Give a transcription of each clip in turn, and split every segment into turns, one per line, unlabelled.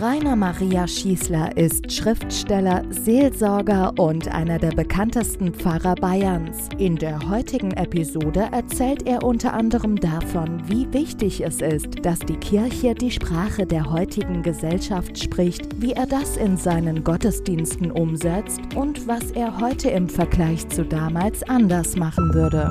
Rainer Maria Schießler ist Schriftsteller, Seelsorger und einer der bekanntesten Pfarrer Bayerns. In der heutigen Episode erzählt er unter anderem davon, wie wichtig es ist, dass die Kirche die Sprache der heutigen Gesellschaft spricht, wie er das in seinen Gottesdiensten umsetzt und was er heute im Vergleich zu damals anders machen würde.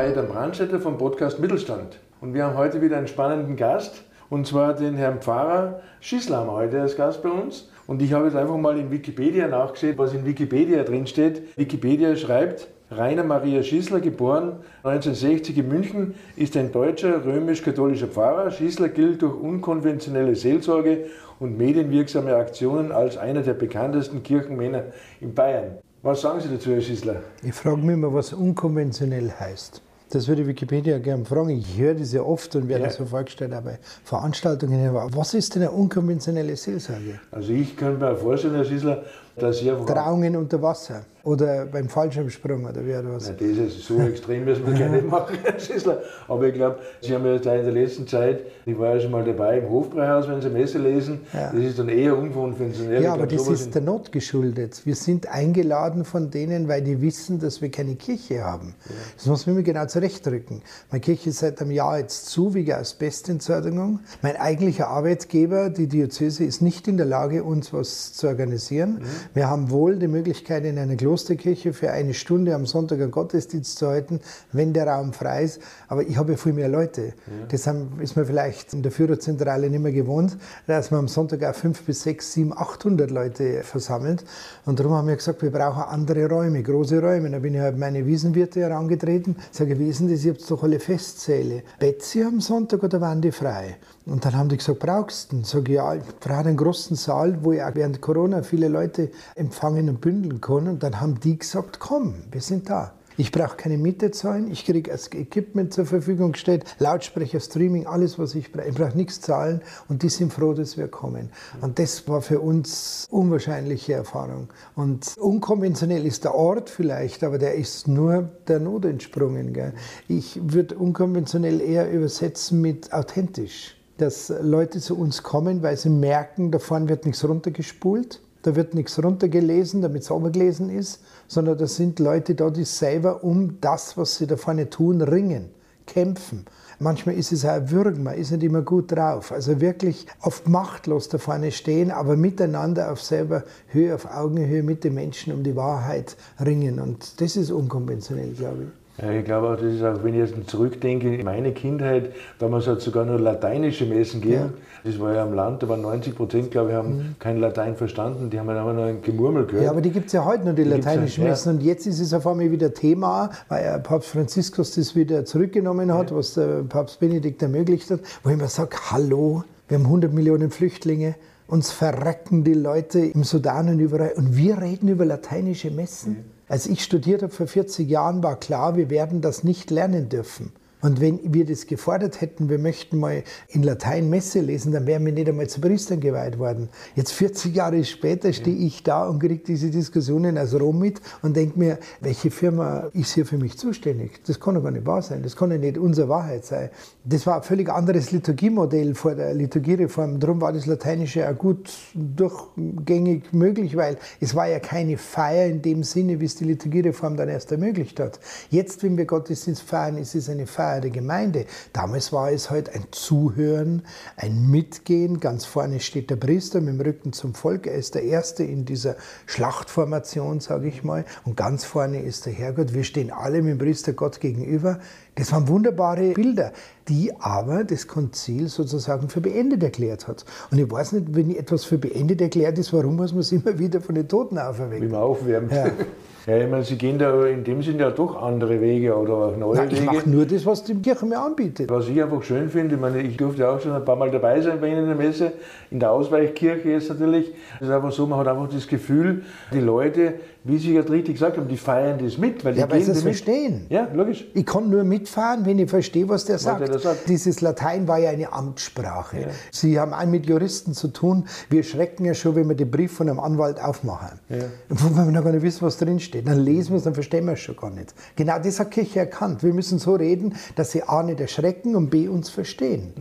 Kai-Edam Brandstätter vom Podcast Mittelstand. Und wir haben heute wieder einen spannenden Gast, und zwar den Herrn Pfarrer Schießler heute als Gast bei uns. Und ich habe jetzt einfach mal in Wikipedia nachgesehen, was in Wikipedia drin steht. Wikipedia schreibt, Rainer Maria Schießler, geboren 1960 in München, ist ein deutscher römisch-katholischer Pfarrer. Schießler gilt durch unkonventionelle Seelsorge und medienwirksame Aktionen als einer der bekanntesten Kirchenmänner in Bayern. Was sagen Sie dazu, Herr Schießler?
Ich frage mich immer, was unkonventionell heißt. Das würde Wikipedia gerne fragen. Ich höre das ja oft und werde ja. so vorgestellt, aber Veranstaltungen. Was ist denn eine unkonventionelle Seelsorge?
Also ich könnte mir vorstellen, Herr Schießler, dass ich.
Trauungen unter Wasser. Oder beim Fallschirmsprung oder wie oder was?
Nein, das ist so extrem, müssen wir gerne machen, Herr Schissler. Aber ich glaube, Sie haben ja in der letzten Zeit, ich war ja schon mal dabei im Hofbräuhaus, wenn Sie Messe lesen, ja. das ist dann eher unkonventionell.
Ja, aber glaub, das ist der Not geschuldet. Wir sind eingeladen von denen, weil die wissen, dass wir keine Kirche haben. Ja. Das muss man mir genau zurechtrücken. Meine Kirche ist seit einem Jahr jetzt zu wegen Asbestentsorgung. Mein eigentlicher Arbeitgeber, die Diözese, ist nicht in der Lage, uns was zu organisieren. Mhm. Wir haben wohl die Möglichkeit, in einer Klosterkirche für eine Stunde am Sonntag einen Gottesdienst zu halten, wenn der Raum frei ist. Aber ich habe ja viel mehr Leute. Ja. Das ist man vielleicht in der Führerzentrale nicht mehr gewohnt, dass man am Sonntag auch fünf bis sechs, sieben, 800 Leute versammelt. Und darum haben wir gesagt, wir brauchen andere Räume, große Räume. Da bin ich halt meine Wiesenwirte herangetreten, sage, wie ist denn das? Ihr habt doch alle Festsäle. Betsy am Sonntag oder waren die frei? Und dann haben die gesagt, brauchst du den? Sag ich, ja, ich brauche einen großen Saal, wo ich auch während Corona viele Leute empfangen und bündeln kann. Und dann haben die gesagt, komm, wir sind da. Ich brauche keine Miete zahlen, ich kriege das Equipment zur Verfügung gestellt, Lautsprecher, Streaming, alles, was ich brauche. Ich brauche nichts zahlen und die sind froh, dass wir kommen. Und das war für uns unwahrscheinliche Erfahrung. Und unkonventionell ist der Ort vielleicht, aber der ist nur der Not entsprungen. Gell? Ich würde unkonventionell eher übersetzen mit authentisch dass Leute zu uns kommen, weil sie merken, da vorne wird nichts runtergespult, da wird nichts runtergelesen, damit es sauber gelesen ist, sondern da sind Leute da, die selber um das, was sie da vorne tun, ringen, kämpfen. Manchmal ist es auch ein Würgen, man ist nicht immer gut drauf. Also wirklich oft machtlos da vorne stehen, aber miteinander auf selber Höhe, auf Augenhöhe mit den Menschen um die Wahrheit ringen. Und das ist unkonventionell, glaube ich.
Ich glaube auch, das ist auch, wenn ich jetzt zurückdenke, in meine Kindheit, damals hat es sogar nur lateinische Messen gegeben. Ja. Das war ja am Land, da waren 90 Prozent, glaube ich, haben mhm. kein Latein verstanden, die haben dann einfach nur ein Gemurmel gehört.
Ja, aber die gibt es ja heute noch, die, die lateinischen Messen. Ja. Und jetzt ist es auf einmal wieder Thema, weil Papst Franziskus das wieder zurückgenommen hat, ja. was der Papst Benedikt ermöglicht hat, wo ich mir sage, hallo, wir haben 100 Millionen Flüchtlinge, uns verrecken die Leute im Sudan und überall und wir reden über lateinische Messen. Als ich studiert habe vor 40 Jahren, war klar, wir werden das nicht lernen dürfen. Und wenn wir das gefordert hätten, wir möchten mal in Latein Messe lesen, dann wären wir nicht einmal zu Priestern geweiht worden. Jetzt 40 Jahre später stehe ich da und kriege diese Diskussionen aus Rom mit und denke mir, welche Firma ist hier für mich zuständig? Das kann doch gar nicht wahr sein. Das kann ja nicht unsere Wahrheit sein. Das war ein völlig anderes Liturgiemodell vor der Liturgiereform. Darum war das Lateinische auch gut durchgängig möglich, weil es war ja keine Feier in dem Sinne, wie es die Liturgiereform dann erst ermöglicht hat. Jetzt, wenn wir Gottesdienst feiern, ist es eine Feier der Gemeinde. Damals war es halt ein Zuhören, ein Mitgehen. Ganz vorne steht der Priester mit dem Rücken zum Volk. Er ist der Erste in dieser Schlachtformation, sage ich mal. Und ganz vorne ist der Herrgott. Wir stehen alle mit dem Priester Gott gegenüber. Das waren wunderbare Bilder, die aber das Konzil sozusagen für beendet erklärt hat. Und ich weiß nicht, wenn etwas für beendet erklärt ist, warum muss man es immer wieder von den Toten auferwecken?
Wie man aufwärmt. Ja. Ja, ich meine, Sie gehen da in dem Sinne ja doch andere Wege oder auch neue Nein, Wege.
Ich mache nur das, was die Kirche mir anbietet.
Was ich einfach schön finde, ich meine, ich durfte auch schon ein paar Mal dabei sein bei Ihnen in der Messe, in der Ausweichkirche jetzt natürlich. Es ist einfach so, man hat einfach das Gefühl, die Leute wie Sie gerade richtig gesagt haben, die feiern das mit. Weil die
Ja, weil sie
damit-
verstehen.
Ja, logisch.
Ich kann nur mitfahren, wenn ich verstehe, was der sagt.
der sagt.
Dieses Latein war ja eine Amtssprache. Sie haben auch mit Juristen zu tun. Wir schrecken ja schon, wenn wir den Brief von einem Anwalt aufmachen. Und wenn wir noch gar nicht wissen, was drin steht. Dann lesen wir es, dann verstehen wir es schon gar nicht. Genau das hat Kirche erkannt. Wir müssen so reden, dass sie A nicht erschrecken und B uns verstehen.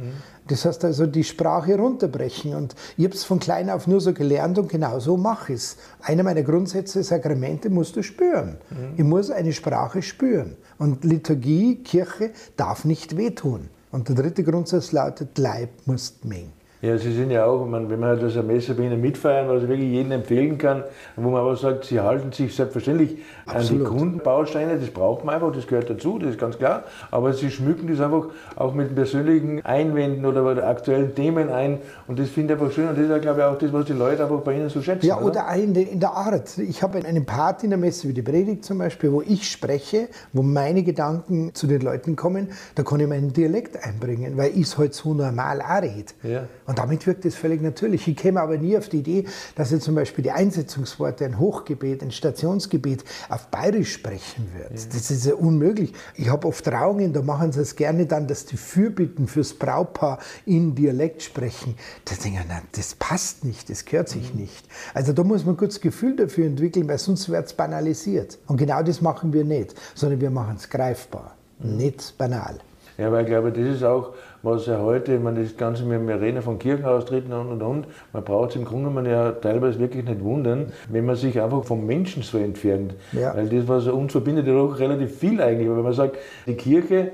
Das heißt also, die Sprache runterbrechen. Und ich habe es von klein auf nur so gelernt und genau so mache ich es. Einer meiner Grundsätze, Sakramente musst du spüren. Ich muss eine Sprache spüren. Und Liturgie, Kirche darf nicht wehtun. Und der dritte Grundsatz lautet, Leib musst mengen.
Ja, Sie sind ja auch, man, wenn man das eine Messe bei Ihnen mitfeiern, was ich wirklich jedem empfehlen kann, wo man aber sagt, Sie halten sich selbstverständlich an
Absolut.
die Grundbausteine, das braucht man einfach, das gehört dazu, das ist ganz klar, aber Sie schmücken das einfach auch mit persönlichen Einwänden oder aktuellen Themen ein und das finde ich einfach schön und das ist ja, glaube ich, auch das, was die Leute einfach bei Ihnen so schätzen.
Ja, oder auch in der, in der Art. Ich habe einen Part in der Messe wie die Predigt zum Beispiel, wo ich spreche, wo meine Gedanken zu den Leuten kommen, da kann ich meinen Dialekt einbringen, weil ich es halt so normal auch rede.
Ja.
Und damit wirkt es völlig natürlich. Ich käme aber nie auf die Idee, dass ich zum Beispiel die Einsetzungsworte, ein Hochgebet, ein Stationsgebet auf Bayerisch sprechen wird. Das ist ja unmöglich. Ich habe oft Trauungen, da machen sie es gerne dann, dass die Fürbitten fürs Brautpaar in Dialekt sprechen. Da denke ich, nein, das passt nicht, das gehört sich nicht. Also da muss man kurz das Gefühl dafür entwickeln, weil sonst wird es banalisiert. Und genau das machen wir nicht, sondern wir machen es greifbar, nicht banal.
Ja, weil ich glaube, das ist auch, was ja heute, ich meine, das Ganze, wir, wir reden von Kirchenaustritten und und und, man braucht es im Grunde genommen ja teilweise wirklich nicht wundern, wenn man sich einfach vom Menschen so entfernt.
Ja.
Weil das, was uns verbindet, ja doch relativ viel eigentlich. Weil wenn man sagt, die Kirche,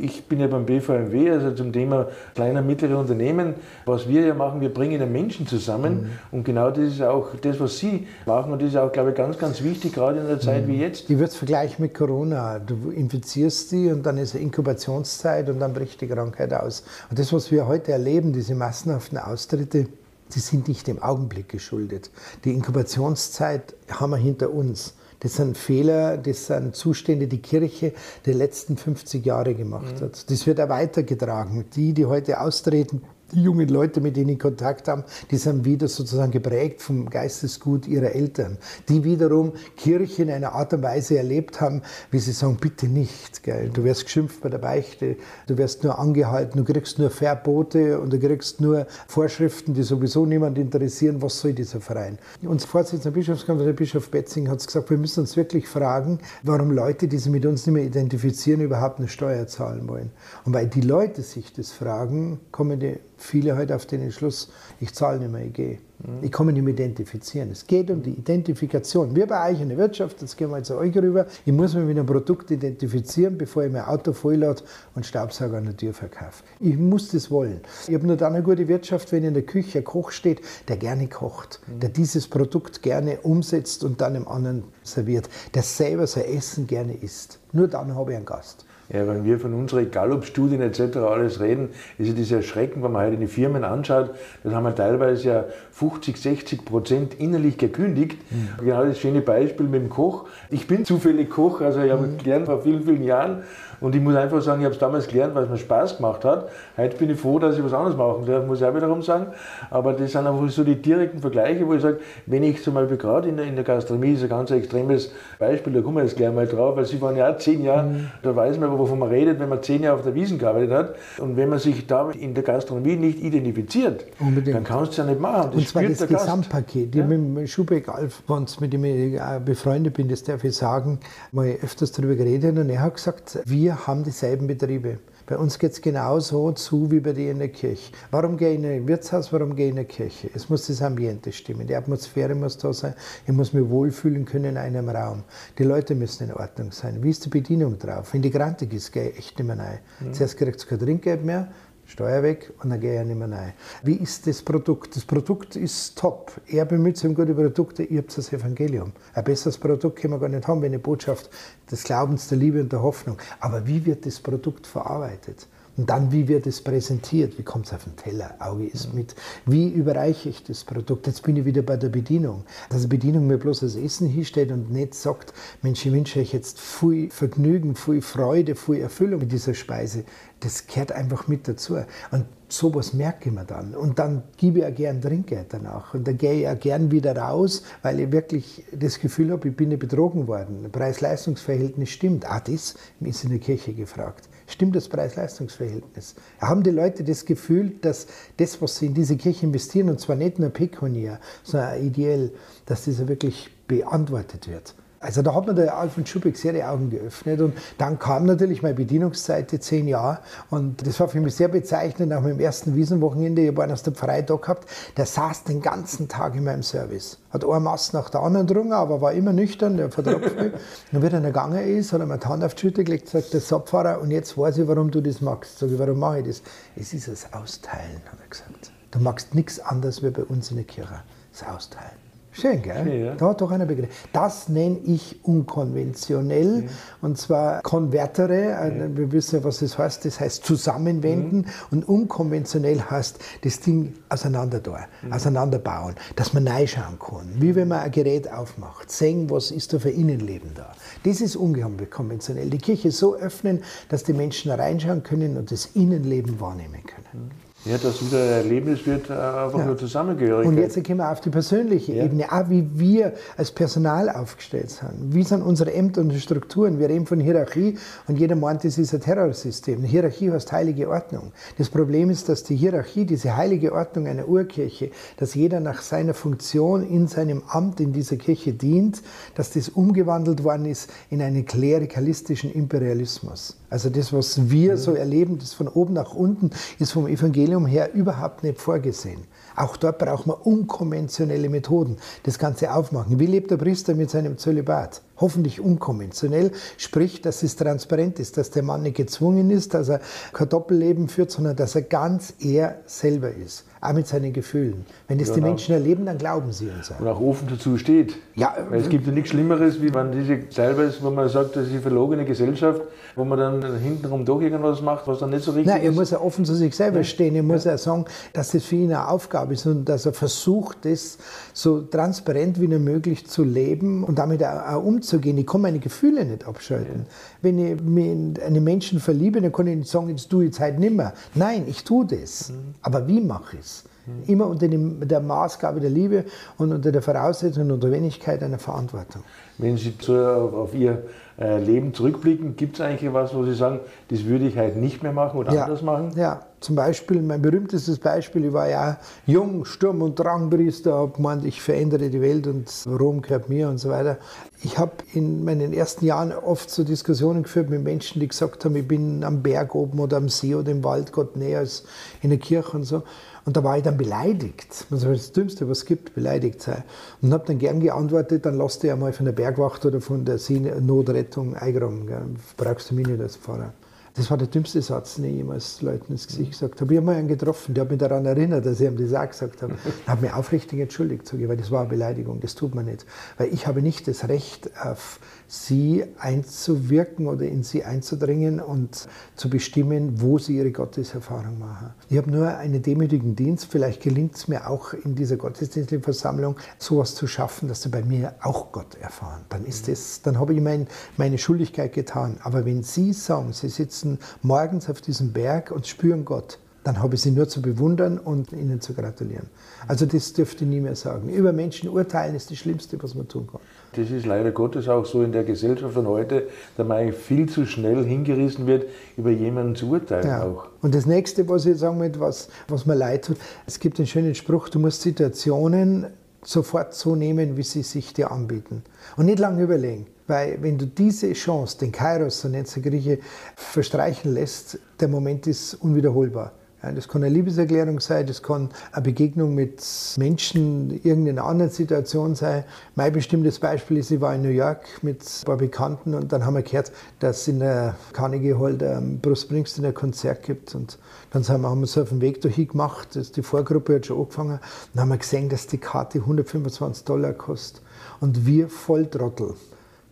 ich bin ja beim BVMW, also zum Thema kleiner, mittlere Unternehmen, was wir ja machen, wir bringen den Menschen zusammen und genau das ist auch das, was Sie machen und das ist auch, glaube ich, ganz, ganz wichtig, gerade in einer Zeit wie jetzt.
Ich würde es vergleichen mit Corona. Du infizierst die und dann ist Inkubationszeit und dann bricht die Krankheit aus. Und das, was wir heute erleben, diese massenhaften Austritte, die sind nicht dem Augenblick geschuldet. Die Inkubationszeit haben wir hinter uns. Das sind Fehler, das sind Zustände, die Kirche die letzten 50 Jahre gemacht hat. Das wird auch weitergetragen. Die, die heute austreten, die jungen Leute, mit denen ich Kontakt habe, die sind wieder sozusagen geprägt vom Geistesgut ihrer Eltern, die wiederum Kirche in einer Art und Weise erlebt haben, wie sie sagen, bitte nicht, gell? du wirst geschimpft bei der Beichte, du wirst nur angehalten, du kriegst nur Verbote und du kriegst nur Vorschriften, die sowieso niemand interessieren, was soll dieser Verein? Unser Vorsitzender Bischofskammer, der Bischof Betzing, hat gesagt, wir müssen uns wirklich fragen, warum Leute, die sich mit uns nicht mehr identifizieren, überhaupt eine Steuer zahlen wollen. Und weil die Leute sich das fragen, kommen die viele heute auf den Entschluss, ich zahle nicht mehr, ich gehe. Ich kann mich nicht mehr identifizieren. Es geht um die Identifikation. Wir bei euch in der Wirtschaft, jetzt gehen wir zu euch rüber, ich muss mich mit einem Produkt identifizieren, bevor ich mein Auto volllade und Staubsauger an der Tür verkaufe. Ich muss das wollen. Ich habe nur dann eine gute Wirtschaft, wenn in der Küche ein Koch steht, der gerne kocht, der dieses Produkt gerne umsetzt und dann dem anderen serviert, der selber sein Essen gerne isst. Nur dann habe ich einen Gast.
Ja, wenn wir von unseren Gallup-Studien etc. alles reden, ist ja das erschreckend, wenn man heute die Firmen anschaut, das haben wir teilweise ja 50, 60 Prozent innerlich gekündigt. Genau das schöne Beispiel mit dem Koch. Ich bin zufällig Koch, also ich habe gelernt vor vielen, vielen Jahren und ich muss einfach sagen, ich habe es damals gelernt, weil es mir Spaß gemacht hat. Heute bin ich froh, dass ich was anderes machen darf, muss ich auch wiederum sagen. Aber das sind einfach so die direkten Vergleiche, wo ich sage, wenn ich zum Beispiel gerade in der, in der Gastronomie, ist ein ganz extremes Beispiel, da kommen wir jetzt gleich mal drauf, weil Sie waren ja auch zehn Jahre, da weiß man, wovon man redet, wenn man zehn Jahre auf der Wiesen gearbeitet hat. Und wenn man sich da in der Gastronomie nicht identifiziert,
Unbedingt.
dann kannst du es ja nicht machen.
Und zwar das. Gesamtpaket. Ich mit dem Schubeck Alf, mit dem ich auch befreundet bin, das darf ich sagen, mal öfters darüber geredet und er hat gesagt, wir haben dieselben Betriebe. Bei uns geht es genauso zu wie bei dir in der Kirche. Warum gehe ich in ein Wirtshaus, warum gehe ich in eine Kirche? Es muss das Ambiente stimmen, die Atmosphäre muss da sein, ich muss mich wohlfühlen können in einem Raum. Die Leute müssen in Ordnung sein. Wie ist die Bedienung drauf? Wenn die grantig ist, gehe ich echt nicht mehr rein. Zuerst kriegt es kein Trinkgeld mehr, Steuer weg und dann gehe ich nicht mehr rein. Wie ist das Produkt? Das Produkt ist top. Er bemüht sich um gute Produkte, ihr habt das Evangelium. Ein besseres Produkt können wir gar nicht haben, wie eine Botschaft des Glaubens, der Liebe und der Hoffnung. Aber wie wird das Produkt verarbeitet? Und dann, wie wird es präsentiert? Wie kommt es auf den Teller? Auge ist mit. Wie überreiche ich das Produkt? Jetzt bin ich wieder bei der Bedienung. Dass die Bedienung mir bloß das Essen hinstellt und nicht sagt, Mensch, ich wünsche euch jetzt viel Vergnügen, viel Freude, viel Erfüllung mit dieser Speise. Das gehört einfach mit dazu. Und sowas merke ich mir dann. Und dann gebe ich auch gern Trinkgeld danach. Und dann gehe ich auch gern wieder raus, weil ich wirklich das Gefühl habe, ich bin nicht betrogen worden. Preis-Leistungs-Verhältnis stimmt. Ah, das ist in der Kirche gefragt. Stimmt das Preis-Leistungs-Verhältnis? Haben die Leute das Gefühl, dass das, was sie in diese Kirche investieren, und zwar nicht nur pekuniär, sondern auch ideell, dass das wirklich beantwortet wird? Also da hat mir der Alfred Schubeck sehr die Augen geöffnet und dann kam natürlich meine Bedienungszeit, die zehn Jahre und das war für mich sehr bezeichnend, nach meinem ersten Wiesenwochenende, ich habe einen aus der Pfarrei da gehabt, der saß den ganzen Tag in meinem Service. Hat eine Masse nach der anderen drungen, aber war immer nüchtern, der vertropft mich. Und wie er dann gegangen ist, hat er mir die Hand auf die Schulter gelegt und gesagt, der Subfahrer, und jetzt weiß ich, warum du das magst. Sag ich, warum mache ich das? Es ist das Austeilen, hat er gesagt. Du magst nichts anderes wie bei uns in der Kirche, das Austeilen. Schön, gell? Schön, ja. Da hat doch einer begriffen. Das nenne ich unkonventionell ja. und zwar konvertere. Ja. Wir wissen ja, was das heißt. Das heißt zusammenwenden und unkonventionell heißt das Ding auseinander da, auseinanderbauen, dass man reinschauen kann. Wie wenn man ein Gerät aufmacht, sehen, was ist da für Innenleben da. Das ist unkonventionell. Die Kirche so öffnen, dass die Menschen reinschauen können und das Innenleben wahrnehmen können.
Ja, das wieder Erlebnis wird äh, einfach ja. nur Zusammengehörigkeit.
Und jetzt gehen wir auf die persönliche ja. Ebene, auch wie wir als Personal aufgestellt sind. Wie sind unsere Ämter und Strukturen? Wir reden von Hierarchie und jeder meint, das ist ein Terrorsystem. Eine Hierarchie heißt heilige Ordnung. Das Problem ist, dass die Hierarchie, diese heilige Ordnung einer Urkirche, dass jeder nach seiner Funktion in seinem Amt in dieser Kirche dient, dass das umgewandelt worden ist in einen klerikalistischen Imperialismus. Also das, was wir mhm. so erleben, das von oben nach unten, ist vom Evangelium her überhaupt nicht vorgesehen. Auch dort braucht man unkonventionelle Methoden, das Ganze aufmachen. Wie lebt der Priester mit seinem Zölibat? Hoffentlich unkonventionell, sprich, dass es transparent ist, dass der Mann nicht gezwungen ist, dass er kein Doppelleben führt, sondern dass er ganz er selber ist auch mit seinen Gefühlen. Wenn das ja, die Menschen erleben, dann glauben sie uns
auch. Und auch offen dazu steht. Ja, Weil es gibt ja nichts Schlimmeres, wie wenn diese ist, wo man sagt, das ist eine verlogene Gesellschaft, wo man dann hintenrum doch irgendwas macht, was dann nicht so richtig
Nein,
ist.
er muss ja offen zu sich selber ja. stehen. Er muss ja. ja sagen, dass das für ihn eine Aufgabe ist und dass er versucht, das so transparent wie nur möglich zu leben und damit auch, umzugehen. Ich kann meine Gefühle nicht abschalten. Wenn ich mich in einen Menschen verliebe, dann kann ich nicht sagen, jetzt tue ich Zeit nimmer. Nein, ich tue das. Mhm. Aber wie mache ich es? Mhm. Immer unter dem, der Maßgabe der Liebe und unter der Voraussetzung und der Wenigkeit einer Verantwortung.
Wenn Sie zu, auf Ihr äh, Leben zurückblicken, gibt es eigentlich was, wo Sie sagen, das würde ich halt nicht mehr machen oder
ja,
anders machen?
Ja, zum Beispiel, mein berühmtestes Beispiel, ich war ja jung, Sturm- und Drangpriester, habe gemeint, ich verändere die Welt und Rom gehört mir und so weiter. Ich habe in meinen ersten Jahren oft so Diskussionen geführt mit Menschen, die gesagt haben, ich bin am Berg oben oder am See oder im Wald Gott näher als in der Kirche und so. Und da war ich dann beleidigt. Das ist das Dümmste, was es gibt, beleidigt sein. Und habe dann gern geantwortet, dann lass dich einmal von der Bergwacht oder von der Notrettung eingraben. Brauchst du mich nicht als Pfarrer. Das war der dümmste Satz, den ich jemals Leuten ins Gesicht gesagt habe. Ich habe mal einen getroffen, der hat mich daran erinnert, dass ich ihm das auch gesagt habe. Ich habe mich aufrichtig entschuldigt, weil das war eine Beleidigung, das tut man nicht. Weil ich habe nicht das Recht, auf sie einzuwirken oder in sie einzudringen und zu bestimmen, wo sie ihre Gotteserfahrung machen. Ich habe nur einen demütigen Dienst. Vielleicht gelingt es mir auch in dieser gottesdienstlichen Versammlung, sowas zu schaffen, dass sie bei mir auch Gott erfahren. Dann ist es, dann habe ich mein, meine Schuldigkeit getan. Aber wenn Sie sagen, Sie sitzen morgens auf diesem Berg und spüren Gott, dann habe ich sie nur zu bewundern und ihnen zu gratulieren. Also das dürfte ich nie mehr sagen. Über Menschen urteilen ist das Schlimmste, was man tun kann.
Das ist leider Gottes auch so in der Gesellschaft von heute, da man eigentlich viel zu schnell hingerissen wird, über jemanden zu urteilen ja. auch.
Und das nächste, was ich sagen möchte, was, was mir leid tut, es gibt einen schönen Spruch, du musst Situationen sofort so nehmen, wie sie sich dir anbieten. Und nicht lange überlegen. Weil wenn du diese Chance, den Kairos, so nennt es der Grieche, verstreichen lässt, der Moment ist unwiederholbar. Das kann eine Liebeserklärung sein, das kann eine Begegnung mit Menschen in irgendeiner anderen Situation sein. Mein bestimmtes Beispiel ist, ich war in New York mit ein paar Bekannten und dann haben wir gehört, dass es in der Carnegie Hall der Bruce Springsteen ein Konzert gibt. Und dann haben wir uns auf den Weg dahin gemacht, die Vorgruppe hat schon angefangen, dann haben wir gesehen, dass die Karte 125 Dollar kostet. Und wir Volltrottel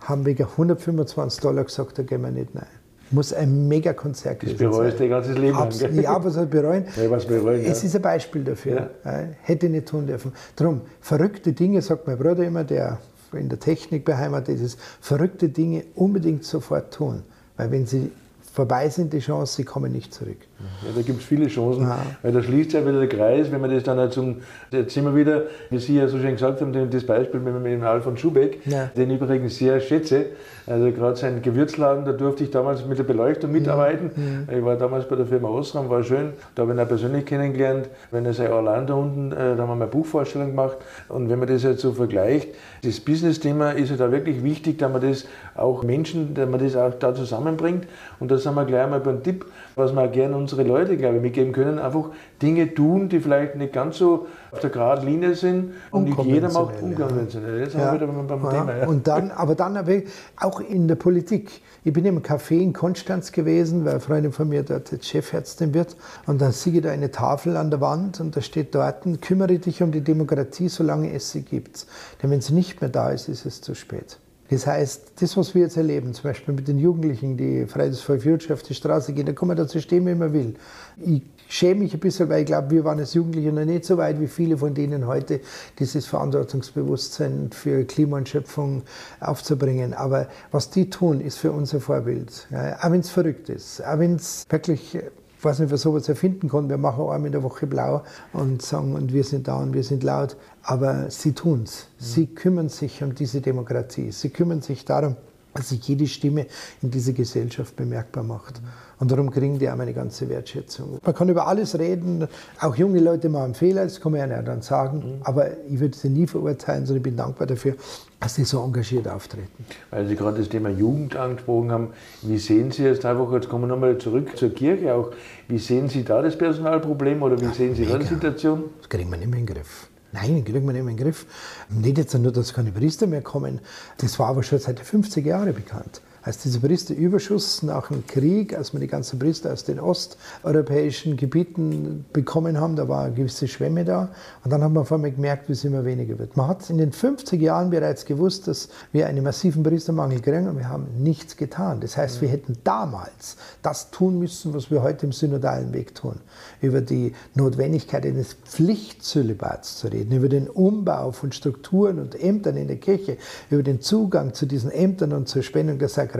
haben wegen 125 Dollar gesagt, da gehen wir nicht rein. Muss ein mega Konzert
Das
gewesen
bereust du dein ganzes Leben lang.
Absolut.
gell?
Ja, aber so bereuen.
Ja, was bereuen,
es
ja.
ist ein Beispiel dafür. Ja. Hätte ich nicht tun dürfen. Darum, verrückte Dinge, sagt mein Bruder immer, der in der Technik beheimatet ist, verrückte Dinge unbedingt sofort tun. Weil wenn sie vorbei sind, die Chance, sie kommen nicht zurück.
Ja, da gibt es viele Chancen,
Ja.
weil da schließt ja wieder der Kreis, wenn man das dann auch zum, jetzt sind wir wieder, wie Sie ja so schön gesagt haben, das Beispiel mit, dem Alfons Schubeck,
Ja.
den ich übrigens sehr schätze. Also gerade sein Gewürzladen, da durfte ich damals mit der Beleuchtung mitarbeiten. Ich war damals bei der Firma Osram, war schön. Da habe ich ihn auch persönlich kennengelernt. Wenn er sei Orlando unten, äh, da haben wir mal eine Buchvorstellung gemacht. Und wenn man das jetzt so vergleicht, das Business-Thema ist ja da wirklich wichtig, dass man das auch Menschen, dass man das auch da zusammenbringt. Und da sind wir gleich einmal beim Tipp, was wir auch gerne unsere Leute, glaube ich, mitgeben können. Einfach Dinge tun, die vielleicht nicht ganz so auf der geraden Linie sind. Und nicht jeder macht
Unkonventionell, ja.
Jetzt wieder beim, beim
Ja,
Thema. Ja.
Und dann, aber dann auch in der Politik. Ich bin im Café in Konstanz gewesen, weil eine Freundin von mir dort jetzt Chefärztin wird. Und dann sehe ich da eine Tafel an der Wand und da steht dort, kümmere dich um die Demokratie, solange es sie gibt. Denn wenn sie nicht mehr da ist, ist es zu spät. Das heißt, das, was wir jetzt erleben, zum Beispiel mit den Jugendlichen, die Fridays for Future auf die Straße gehen, da kann man dazu stehen, wie man will. Ich schäme mich ein bisschen, weil ich glaube, wir waren als Jugendliche noch nicht so weit wie viele von denen heute, dieses Verantwortungsbewusstsein für Klima und Schöpfung aufzubringen. Aber was die tun, ist für uns ein Vorbild. Ja, auch wenn es verrückt ist, auch wenn es wirklich ich weiß nicht, wer sowas erfinden kann. Wir machen einmal in der Woche blau und sagen, und wir sind da und wir sind laut. Aber sie tun es. Sie kümmern sich um diese Demokratie. Sie kümmern sich darum, dass sich jede Stimme in dieser Gesellschaft bemerkbar macht. Und darum kriegen die auch meine ganze Wertschätzung. Man kann über alles reden, auch junge Leute machen Fehler, das kann man ja dann sagen. Aber ich würde sie nie verurteilen, sondern ich bin dankbar dafür, dass sie so engagiert auftreten.
Weil Sie gerade das Thema Jugend angesprochen haben, wie sehen Sie jetzt einfach, jetzt kommen wir nochmal zurück zur Kirche auch, wie sehen Sie da das Personalproblem oder wie sehen Sie da die
mega.
Situation?
Das kriegen wir nicht mehr in den Griff. Nein, kriegen wir nicht mehr in den Griff. Nicht jetzt nur, dass keine Priester mehr kommen. Das war aber schon seit 50 Jahren bekannt. Als dieser Priesterüberschuss nach dem Krieg, als wir die ganzen Priester aus den osteuropäischen Gebieten bekommen haben, da war eine gewisse Schwemme da. Und dann haben wir auf einmal gemerkt, wie es immer weniger wird. Man hat in den 50 Jahren bereits gewusst, dass wir einen massiven Priestermangel kriegen und wir haben nichts getan. Das heißt, wir hätten damals das tun müssen, was wir heute im synodalen Weg tun. Über die Notwendigkeit eines Pflichtzölibats zu reden, über den Umbau von Strukturen und Ämtern in der Kirche, über den Zugang zu diesen Ämtern und zur Spendung der Sakramente,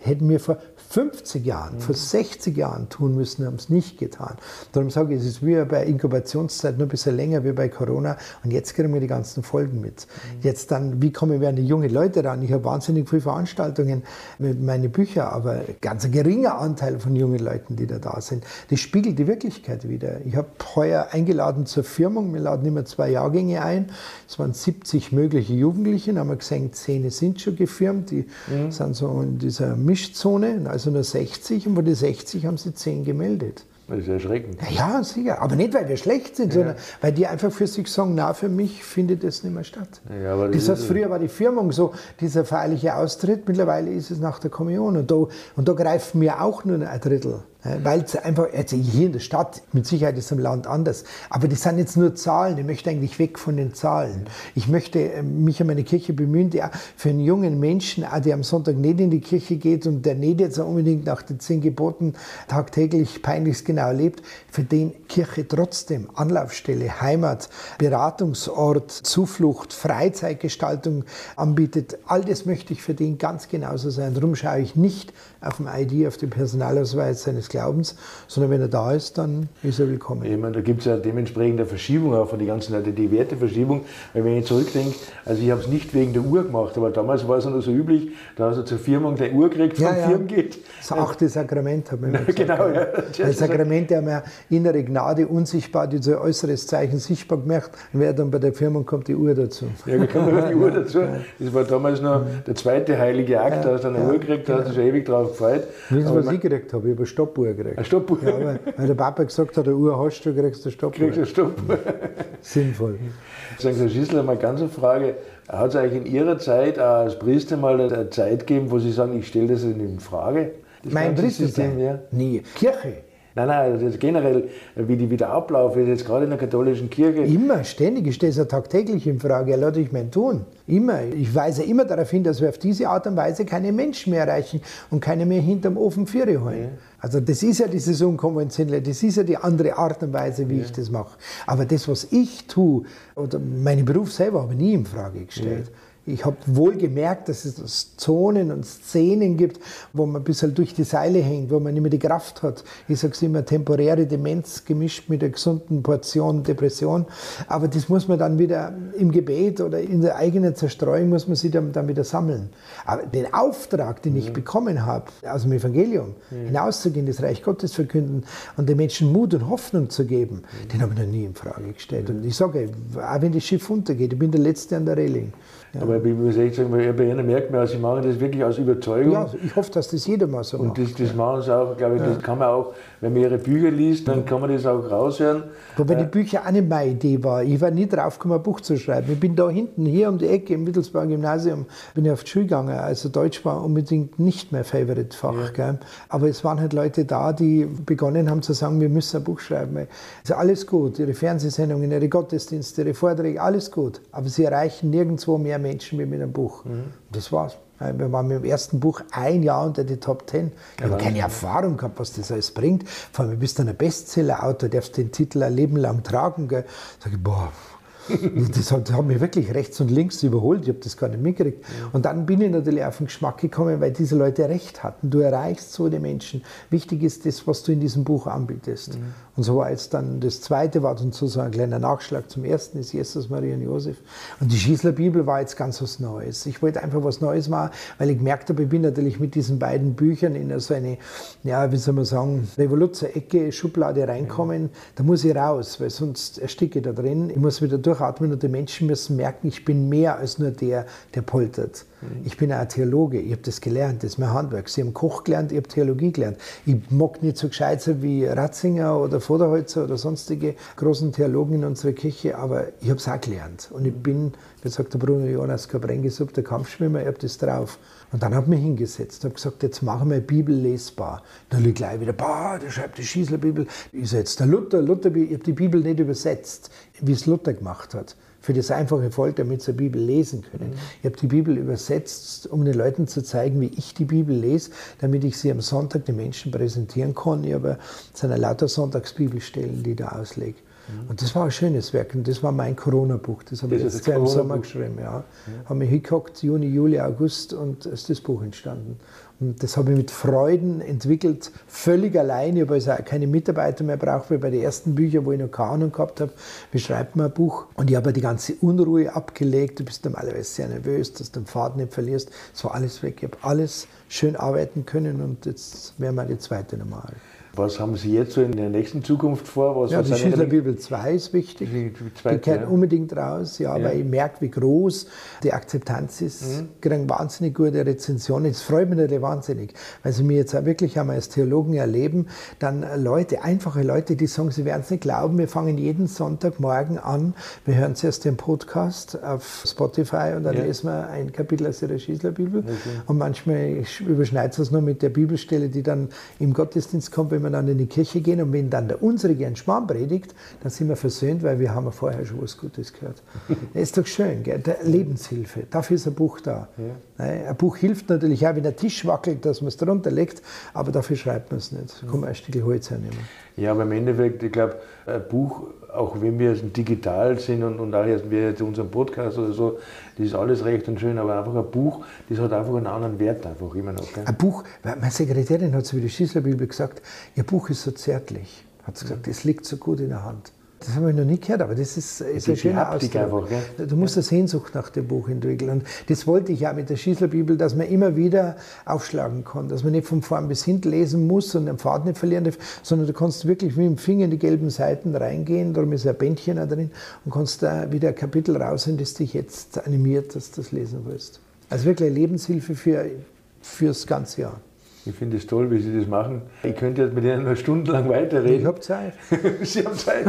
hätten wir vor 50 Jahren, vor 60 Jahren tun müssen, haben es nicht getan. Darum sage ich, es ist wie bei Inkubationszeit nur ein bisschen länger wie bei Corona und jetzt kriegen wir die ganzen Folgen mit. Jetzt dann, wie kommen wir an die jungen Leute ran? Ich habe wahnsinnig viele Veranstaltungen mit meinen Büchern, aber ganz ein geringer Anteil von jungen Leuten, die da da sind. Das spiegelt die Wirklichkeit wieder. Ich habe heuer eingeladen zur Firmung, wir laden immer zwei Jahrgänge ein. Es waren 70 mögliche Jugendliche, dann haben wir gesehen, 10 sind schon gefirmt, die sind so in dieser Mischzone, also nur 60 und von den 60 haben sie 10 gemeldet.
Das ist erschreckend.
Ja, sicher. Aber nicht, weil wir schlecht sind, sondern weil die einfach für sich sagen, na, für mich findet das nicht mehr statt.
Ja, aber das
das heißt, früher war die Firmung so, dieser feierliche Austritt, mittlerweile ist es nach der Kommunion. Und da, und da greifen wir auch nur ein Drittel. Weil es einfach, also hier in der Stadt, mit Sicherheit ist es im Land anders, aber das sind jetzt nur Zahlen. Ich möchte eigentlich weg von den Zahlen. Ich möchte äh, mich um meine Kirche bemühen, die für einen jungen Menschen, der am Sonntag nicht in die Kirche geht und der nicht jetzt unbedingt nach den zehn Geboten tagtäglich peinlichst genau lebt, für den Kirche trotzdem Anlaufstelle, Heimat, Beratungsort, Zuflucht, Freizeitgestaltung anbietet. All das möchte ich für den ganz genauso sein. Darum schaue ich nicht auf dem ID, auf den Personalausweis seines Glaubens, sondern wenn er da ist, dann ist er willkommen.
Ich meine, da gibt es ja dementsprechend eine Verschiebung auch von den ganzen Leuten, die Werteverschiebung. Weil wenn ich zurückdenke, also ich habe es nicht wegen der Uhr gemacht, aber damals war es noch so üblich, da hast du zur Firmung der Uhr gekriegt vom Firmengeht.
Das achte Sakrament, hat man immer gesagt.
Genau, ja.
Weil Sakramente haben ja innere Gnade, unsichtbar, die so ein äußeres Zeichen sichtbar gemacht. Und wer dann bei der Firmung kommt, die Uhr dazu.
Ja, wir kommen noch die Uhr dazu. Das war damals noch der zweite heilige Akt, da hast du eine Uhr gekriegt, da hast du schon ewig drauf gefreut.
Wissen Sie, was ich gekriegt habe? Ich habe eine Stoppuhr gekriegt.
Eine Stoppuhr?
Ja, weil, weil der Papa gesagt hat, eine Uhr hast du, kriegst du eine Stoppuhr.
Kriegst du eine Stoppuhr?
Sinnvoll.
Sagen Sie, Herr Schissler, mal ganz eine Frage. Hat es eigentlich in Ihrer Zeit als Priester mal eine Zeit gegeben, wo Sie sagen, ich stelle das nicht in Frage? Das
Mein Priester
ja.
Nie. Kirche.
Nein, nein, also generell, wie, die, wie der Ablauf ist, jetzt gerade in der katholischen Kirche.
Immer, ständig. Ich stelle es ja tagtäglich in Frage. Ja, ich mein tun. Immer. Ich weise immer darauf hin, dass wir auf diese Art und Weise keine Menschen mehr erreichen und keine mehr hinterm Ofen Führe holen. Ja. Also das ist ja dieses Unkonventionelle, das ist ja die andere Art und Weise, wie ja. ich das mache. Aber das, was ich tue, oder meinen Beruf selber habe ich nie in Frage gestellt. Ja. Ich habe wohl gemerkt, dass es Zonen und Szenen gibt, wo man ein bisschen durch die Seile hängt, wo man nicht mehr die Kraft hat. Ich sage es immer, temporäre Demenz gemischt mit einer gesunden Portion Depression. Aber das muss man dann wieder im Gebet oder in der eigenen Zerstreuung muss man sich dann, dann wieder sammeln. Aber den Auftrag, den ich mhm. bekommen habe, aus dem Evangelium, mhm. hinauszugehen, das Reich Gottes verkünden und den Menschen Mut und Hoffnung zu geben, mhm. den habe ich noch nie in Frage gestellt. Und ich sage, auch wenn das Schiff untergeht, ich bin der Letzte an der Reling.
Ja. Aber ich muss echt sagen, bei Ihnen merkt man, sie machen das wirklich aus Überzeugung. Ja,
ich hoffe, dass das jeder mal so macht.
Und das, das machen sie auch, glaube ich, ja. das kann man auch, wenn man ihre Bücher liest, dann kann man das auch raushören.
Wobei die Bücher auch nicht meine Idee war. Ich war nie drauf gekommen, ein Buch zu schreiben. Ich bin da hinten, hier um die Ecke im Mittelsbauer Gymnasium, bin ich auf die Schule gegangen. Also Deutsch war unbedingt nicht mein Favorite-Fach. Ja. Aber es waren halt Leute da, die begonnen haben zu sagen, wir müssen ein Buch schreiben. Also alles gut, ihre Fernsehsendungen, ihre Gottesdienste, ihre Vorträge, alles gut. Aber sie erreichen nirgendwo mehr Menschen wie mit einem Buch. Mhm. Das war's. Wir waren mit dem ersten Buch ein Jahr unter die Top Ten. Ich habe keine Erfahrung gehabt, was das alles bringt. Vor allem, du bist dann ein Bestseller-Autor, darfst den Titel ein Leben lang tragen. Gell. Sag ich, boah, das hat, hat, mich wirklich rechts und links überholt. Ich habe das gar nicht mitgekriegt. Und dann bin ich natürlich auf den Geschmack gekommen, weil diese Leute recht hatten. Du erreichst so die Menschen. Wichtig ist das, was du in diesem Buch anbietest. Mhm. Und so war jetzt dann das zweite, war dann so ein kleiner Nachschlag zum ersten, ist Jesus, Maria und Josef. Und die Schießler Bibel war jetzt ganz was Neues. Ich wollte einfach was Neues machen, weil ich gemerkt habe, ich bin natürlich mit diesen beiden Büchern in so eine, ja, wie soll man sagen, Revoluzzer-Ecke, Schublade reinkommen. Mhm. Da muss ich raus, weil sonst ersticke ich da drin. Ich muss wieder durchatmen und die Menschen müssen merken, ich bin mehr als nur der, der poltert. Ich bin auch Theologe, ich habe das gelernt, das ist mein Handwerk. Sie haben Koch gelernt, ich habe Theologie gelernt. Ich mag nicht so gescheit sein wie Ratzinger oder Vorderholzer oder sonstige großen Theologen in unserer Kirche, aber ich habe es auch gelernt. Und ich bin, wie sagt der Bruno Jonas, kein reingesuppter Kampfschwimmer, ich habe das drauf. Und dann habe ich mich hingesetzt und habe gesagt, jetzt machen wir Bibel lesbar. Dann ich gleich wieder, boah, der schreibt die Schießlerbibel. Ich sage jetzt der Luther, Luther, ich habe die Bibel nicht übersetzt, wie es Luther gemacht hat für das einfache Volk, damit sie die Bibel lesen können. Mhm. Ich habe die Bibel übersetzt, um den Leuten zu zeigen, wie ich die Bibel lese, damit ich sie am Sonntag den Menschen präsentieren kann. Ich habe seine lauter Sonntagsbibelstellen, die ich da auslege. Mhm. Und das war ein schönes Werk und das war mein Corona-Buch. Das habe ich jetzt im Sommer geschrieben. Ja. Mhm. Habe mich hingeguckt, Juni, Juli, August und es ist das Buch entstanden. Und das habe ich mit Freuden entwickelt, völlig alleine, weil ich also keine Mitarbeiter mehr brauche, wie bei den ersten Büchern, wo ich noch keine Ahnung gehabt habe, wie schreibt man ein Buch. Und ich habe die ganze Unruhe abgelegt. Du bist normalerweise sehr nervös, dass du den Faden nicht verlierst. Es war alles weg. Ich habe alles schön arbeiten können und jetzt wäre meine zweite Normal.
Was haben Sie jetzt so in der nächsten Zukunft vor? Was
ja, die Schüler Bibel 2 ist wichtig. Die, zweite, die gehört ja. unbedingt raus, ja, ja, weil ich merke, wie groß die Akzeptanz ist. Mhm. kriegen wahnsinnig gute Rezensionen. Das freut mich natürlich wahnsinnig, weil sie mir jetzt auch wirklich einmal als Theologen erleben, dann Leute, einfache Leute, die sagen, sie werden es nicht glauben, wir fangen jeden Sonntagmorgen an, wir hören zuerst den Podcast auf Spotify und dann ja. lesen wir ein Kapitel aus ihrer Schießler Bibel. Okay. Und manchmal überschneidet es nur mit der Bibelstelle, die dann im Gottesdienst kommt, wenn wir dann in die Kirche gehen und wenn dann der unsere einen Schmarrn predigt, dann sind wir versöhnt, weil wir haben ja vorher schon was Gutes gehört. Das ist doch schön, gell? Lebenshilfe, dafür ist ein Buch da. Ja. Ein Buch hilft natürlich auch, wenn der Tisch wackelt, dass man es drunter legt, aber dafür schreibt man es nicht. Da kann man ein Stück Holz hernehmen.
Ja, aber im Endeffekt, ich glaube, ein Buch, auch wenn wir digital sind und, und auch jetzt, wir jetzt unseren Podcast oder so, das ist alles recht und schön, aber einfach ein Buch, das hat einfach einen anderen Wert einfach immer noch. Gell?
Ein Buch, meine Sekretärin hat so wie die Schießlerbibel gesagt, ihr Buch ist so zärtlich. Hat sie gesagt, es liegt so gut in der Hand. Das habe ich noch nie gehört, aber das ist, ist ein schöner Ausdruck. Einfach, gell? Du musst eine Sehnsucht nach dem Buch entwickeln. Und das wollte ich ja mit der Schießlerbibel, dass man immer wieder aufschlagen kann, dass man nicht von vorn bis hinten lesen muss und den Pfad nicht verlieren darf, sondern du kannst wirklich wie im Finger in die gelben Seiten reingehen, darum ist ein Bändchen da drin und kannst da wieder ein Kapitel rausholen, das dich jetzt animiert, dass du das lesen willst. Also wirklich eine Lebenshilfe für, fürs ganze Jahr.
Ich finde es toll, wie Sie das machen. Ich könnte jetzt mit Ihnen noch stundenlang weiterreden.
Ich habe Zeit.
Sie haben Zeit.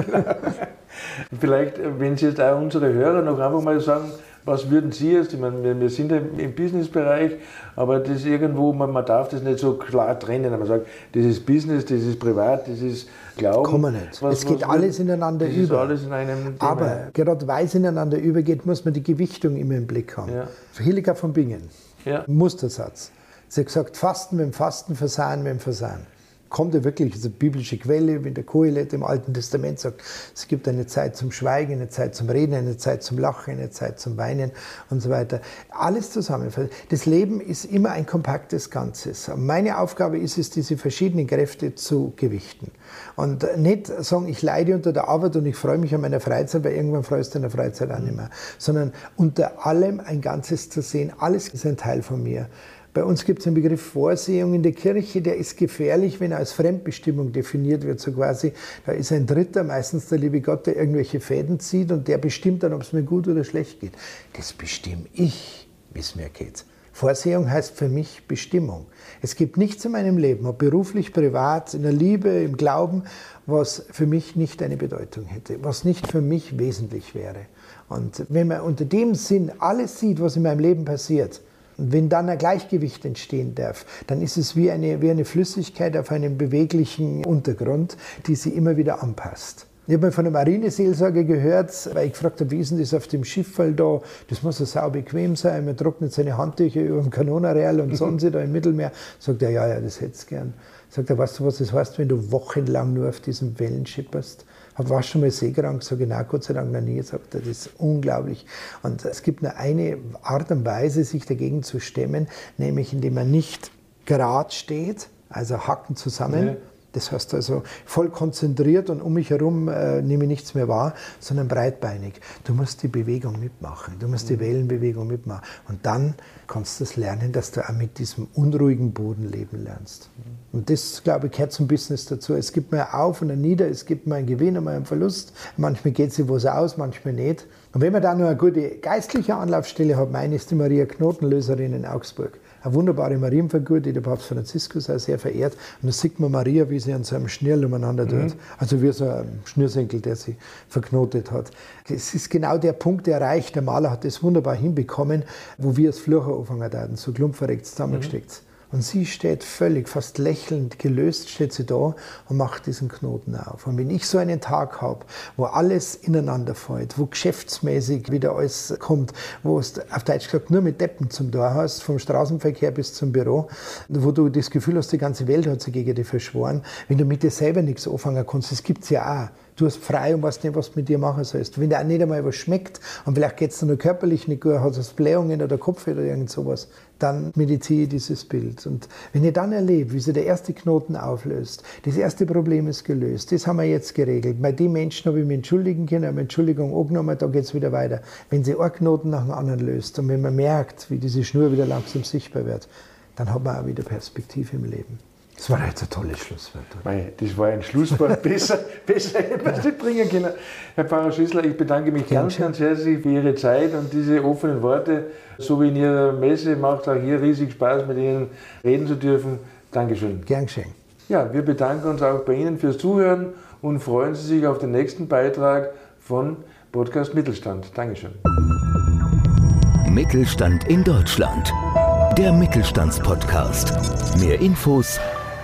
Vielleicht, wenn Sie jetzt auch unsere Hörer noch einfach mal sagen, was würden Sie jetzt, ich meine, wir, sind ja im Businessbereich, aber das irgendwo, man, man darf das nicht so klar trennen. Man sagt, das ist Business, das ist privat, das ist Glauben.
Kann man nicht.
Was-
es geht
was
alles ineinander
das
über.
Ist alles in einem Thema.
Aber gerade weil es ineinander übergeht, muss man die Gewichtung immer im Blick haben.
Ja.
Hilika von Bingen,
Ja.
Mustersatz. Sie hat gesagt, Fasten mit dem Fasten, Versahen mit dem Versahen. Kommt ja wirklich, eine biblische Quelle, wie der Kohelet im Alten Testament sagt, es gibt eine Zeit zum Schweigen, eine Zeit zum Reden, eine Zeit zum Lachen, eine Zeit zum Weinen und so weiter. Alles zusammen. Das Leben ist immer ein kompaktes Ganzes. Meine Aufgabe ist es, diese verschiedenen Kräfte zu gewichten. Und nicht sagen, ich leide unter der Arbeit und ich freue mich an meiner Freizeit, weil irgendwann freust du in der Freizeit auch nicht mehr. Sondern unter allem ein Ganzes zu sehen, alles ist ein Teil von mir. Bei uns gibt es einen Begriff Vorsehung in der Kirche, der ist gefährlich, wenn er als Fremdbestimmung definiert wird. So quasi, da ist ein Dritter, meistens der liebe Gott, der irgendwelche Fäden zieht und der bestimmt dann, ob es mir gut oder schlecht geht. Das bestimme ich, wie es mir geht. Vorsehung heißt für mich Bestimmung. Es gibt nichts in meinem Leben, ob beruflich, privat, in der Liebe, im Glauben, was für mich nicht eine Bedeutung hätte, was nicht für mich wesentlich wäre. Und wenn man unter dem Sinn alles sieht, was in meinem Leben passiert, und wenn dann ein Gleichgewicht entstehen darf, dann ist es wie eine, wie eine Flüssigkeit auf einem beweglichen Untergrund, die sie immer wieder anpasst. Ich habe mal von einem Marineseelsorger gehört, weil ich gefragt habe, wie ist denn das auf dem Schiff, weil da, das muss ja sau bequem sein, man trocknet seine Handtücher über dem Kanonareal und sonst da im Mittelmeer. Sagt er, ja, ja, das hätte ich gern. Sagt er, weißt du, was das heißt, wenn du wochenlang nur auf diesen Wellen schipperst? Hat warst du schon mal seekrank? Sag ich, nein, Gott sei Dank noch nie. Sagt er, das ist unglaublich. Und es gibt nur eine Art und Weise, sich dagegen zu stemmen, nämlich indem man nicht gerade steht, also Hacken zusammen.
Ja.
Das heißt also voll konzentriert und um mich herum äh, nehme ich nichts mehr wahr, sondern breitbeinig. Du musst die Bewegung mitmachen, du musst die Wellenbewegung mitmachen. Und dann kannst du es lernen, dass du auch mit diesem unruhigen Boden leben lernst. Und das, glaube ich, gehört zum Business dazu. Es gibt mal ein Auf und ein Nieder, es gibt mal einen Gewinn und mal einen Verlust. Manchmal geht sich was aus, manchmal nicht. Und wenn man da nur eine gute geistliche Anlaufstelle hat, meine ist die Maria Knotenlöserin in Augsburg. Eine wunderbare Marienfigur, die der Papst Franziskus auch sehr verehrt. Und da sieht man Maria, wie sie an so einem Schnirl umeinander tut. Also wie so ein Schnürsenkel, der sie verknotet hat. Das ist genau der Punkt erreicht. Der Maler hat das wunderbar hinbekommen, wo wir das Flucher anfangen hatten, so klumpverreckt zusammengesteckt. Und sie steht völlig, fast lächelnd, gelöst, steht sie da und macht diesen Knoten auf. Und wenn ich so einen Tag habe, wo alles ineinander fällt, wo geschäftsmäßig wieder alles kommt, wo es auf Deutsch gesagt nur mit Deppen zum Tor hast, vom Straßenverkehr bis zum Büro, wo du das Gefühl hast, die ganze Welt hat sich gegen dich verschworen, wenn du mit dir selber nichts anfangen kannst, das gibt's ja auch. Du hast frei und weißt nicht, was du mit dir machen sollst. Wenn dir auch nicht einmal was schmeckt und vielleicht geht es dir nur körperlich nicht gut, hast du Blähungen oder Kopf oder irgend sowas, dann meditiere dieses Bild. Und wenn ihr dann erlebt, wie sich der erste Knoten auflöst, das erste Problem ist gelöst, das haben wir jetzt geregelt. Bei den Menschen habe ich mich entschuldigen können, habe Entschuldigung angenommen, da geht es wieder weiter. Wenn sie einen Knoten nach dem anderen löst und wenn man merkt, wie diese Schnur wieder langsam sichtbar wird, dann hat man auch wieder Perspektive im Leben. Das war jetzt ein tolles Schlusswort.
Mei, das war ein Schlusswort. besser, besser hätte man es nicht bringen können. Herr Pfarrer Schüssler, ich bedanke mich ganz, ganz herzlich für Ihre Zeit und diese offenen Worte. So wie in Ihrer Messe macht auch hier riesig Spaß, mit Ihnen reden zu dürfen. Dankeschön.
Gern geschehen.
Ja, wir bedanken uns auch bei Ihnen fürs Zuhören und freuen Sie sich auf den nächsten Beitrag von Podcast Mittelstand. Dankeschön.
Mittelstand in Deutschland. Der Mittelstandspodcast. Mehr Infos